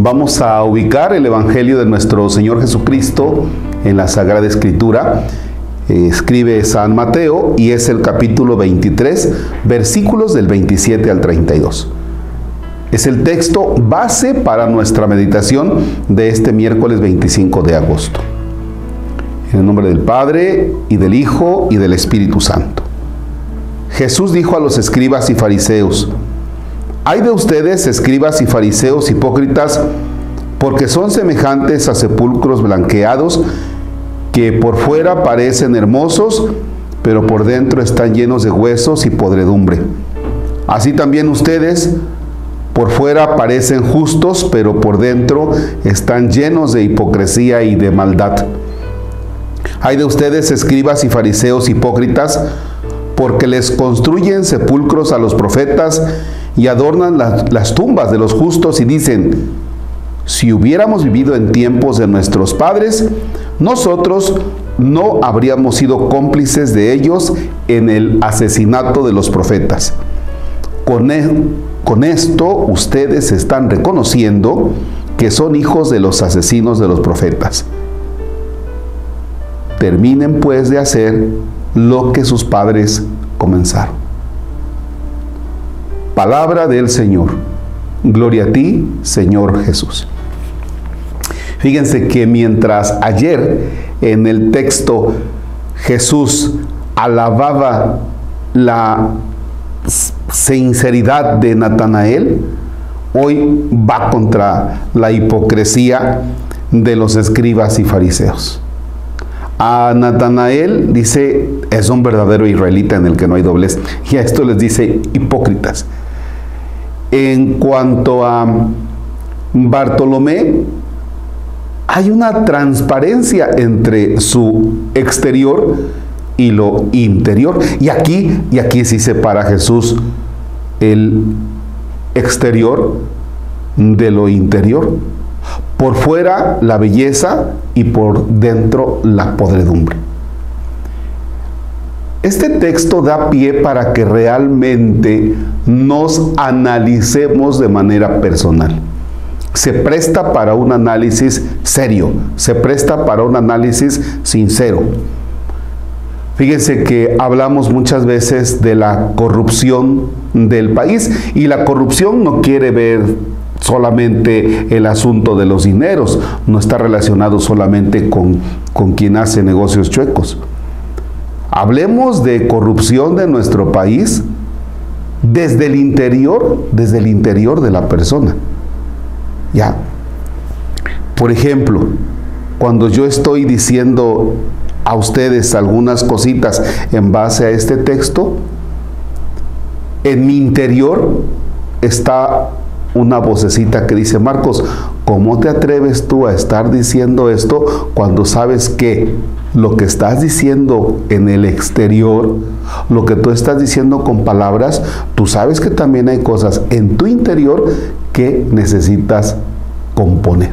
Vamos a ubicar el Evangelio de nuestro Señor Jesucristo en la Sagrada Escritura. Escribe San Mateo y es el capítulo 23, versículos del 27 al 32. Es el texto base para nuestra meditación de este miércoles 25 de agosto. En el nombre del Padre y del Hijo y del Espíritu Santo. Jesús dijo a los escribas y fariseos, hay de ustedes, escribas y fariseos hipócritas, porque son semejantes a sepulcros blanqueados que por fuera parecen hermosos, pero por dentro están llenos de huesos y podredumbre. Así también ustedes, por fuera parecen justos, pero por dentro están llenos de hipocresía y de maldad. Hay de ustedes, escribas y fariseos hipócritas, porque les construyen sepulcros a los profetas y adornan las, tumbas de los justos y dicen, si hubiéramos vivido en tiempos de nuestros padres, nosotros no habríamos sido cómplices de ellos en el asesinato de los profetas. Con, e, con, esto ustedes están reconociendo que son hijos de los asesinos de los profetas. Terminen pues de hacer lo que sus padres comenzaron. Palabra del Señor. Gloria a ti, Señor Jesús. Fíjense que mientras ayer en el texto Jesús alababa la sinceridad de Natanael, hoy va contra la hipocresía de los escribas y fariseos. A Natanael dice, es un verdadero israelita en el que no hay doblez. Y a esto les dice hipócritas. En cuanto a Bartolomé, hay una transparencia entre su exterior y lo interior. Y aquí, y aquí sí separa Jesús el exterior de lo interior. Por fuera la belleza y por dentro la podredumbre. Este texto da pie para que realmente nos analicemos de manera personal. Se presta para un análisis serio, se presta para un análisis sincero. Fíjense que hablamos muchas veces de la corrupción del país y la corrupción no quiere ver solamente el asunto de los dineros, no está relacionado solamente con, con quien hace negocios chuecos. Hablemos de corrupción de nuestro país desde el interior, desde el interior de la persona. Ya. Por ejemplo, cuando yo estoy diciendo a ustedes algunas cositas en base a este texto, en mi interior está una vocecita que dice, Marcos, ¿cómo te atreves tú a estar diciendo esto cuando sabes que lo que estás diciendo en el exterior, lo que tú estás diciendo con palabras, tú sabes que también hay cosas en tu interior que necesitas componer?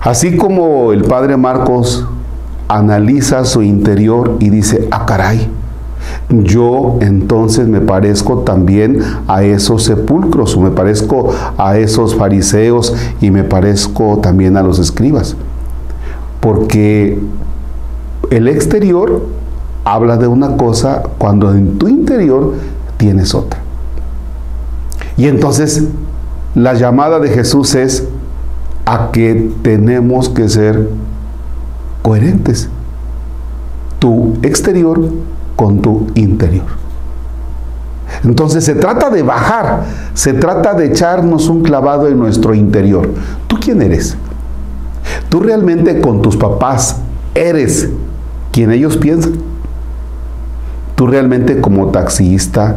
Así como el padre Marcos analiza su interior y dice, ah caray, yo entonces me parezco también a esos sepulcros, o me parezco a esos fariseos y me parezco también a los escribas. Porque el exterior habla de una cosa cuando en tu interior tienes otra. Y entonces la llamada de Jesús es a que tenemos que ser coherentes. Tu exterior con tu interior. Entonces se trata de bajar, se trata de echarnos un clavado en nuestro interior. ¿Tú quién eres? ¿Tú realmente con tus papás eres quien ellos piensan? ¿Tú realmente como taxista,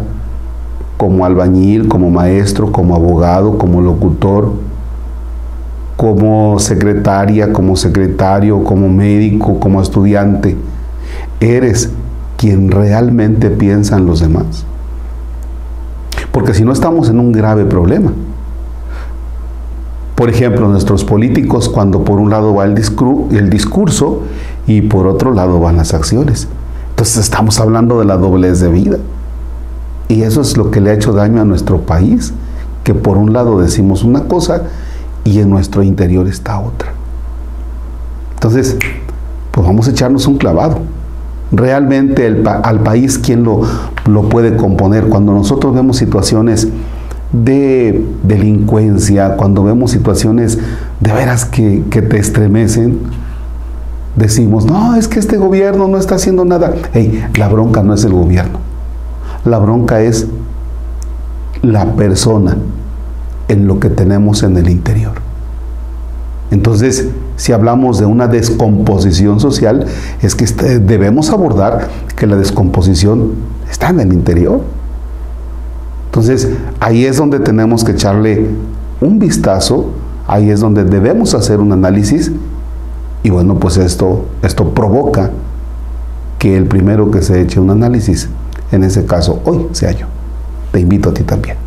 como albañil, como maestro, como abogado, como locutor, como secretaria, como secretario, como médico, como estudiante, eres quien realmente piensan los demás. Porque si no estamos en un grave problema. Por ejemplo, nuestros políticos cuando por un lado va el, el discurso y por otro lado van las acciones. Entonces estamos hablando de la doblez de vida. Y eso es lo que le ha hecho daño a nuestro país, que por un lado decimos una cosa y en nuestro interior está otra. Entonces, pues vamos a echarnos un clavado. Realmente al país, ¿quién lo, lo puede componer? Cuando nosotros vemos situaciones de delincuencia, cuando vemos situaciones de veras que, que te estremecen, decimos, no, es que este gobierno no está haciendo nada. Hey, la bronca no es el gobierno. La bronca es la persona en lo que tenemos en el interior. Entonces, si hablamos de una descomposición social, es que este, debemos abordar que la descomposición está en el interior. Entonces, ahí es donde tenemos que echarle un vistazo, ahí es donde debemos hacer un análisis y bueno, pues esto, esto provoca que el primero que se eche un análisis, en ese caso hoy, sea yo. Te invito a ti también.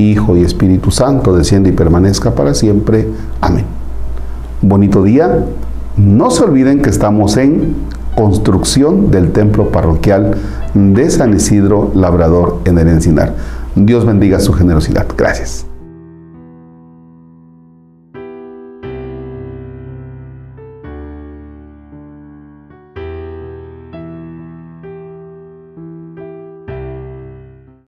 Hijo y Espíritu Santo, desciende y permanezca para siempre. Amén. Bonito día. No se olviden que estamos en construcción del templo parroquial de San Isidro Labrador en el Encinar. Dios bendiga su generosidad. Gracias.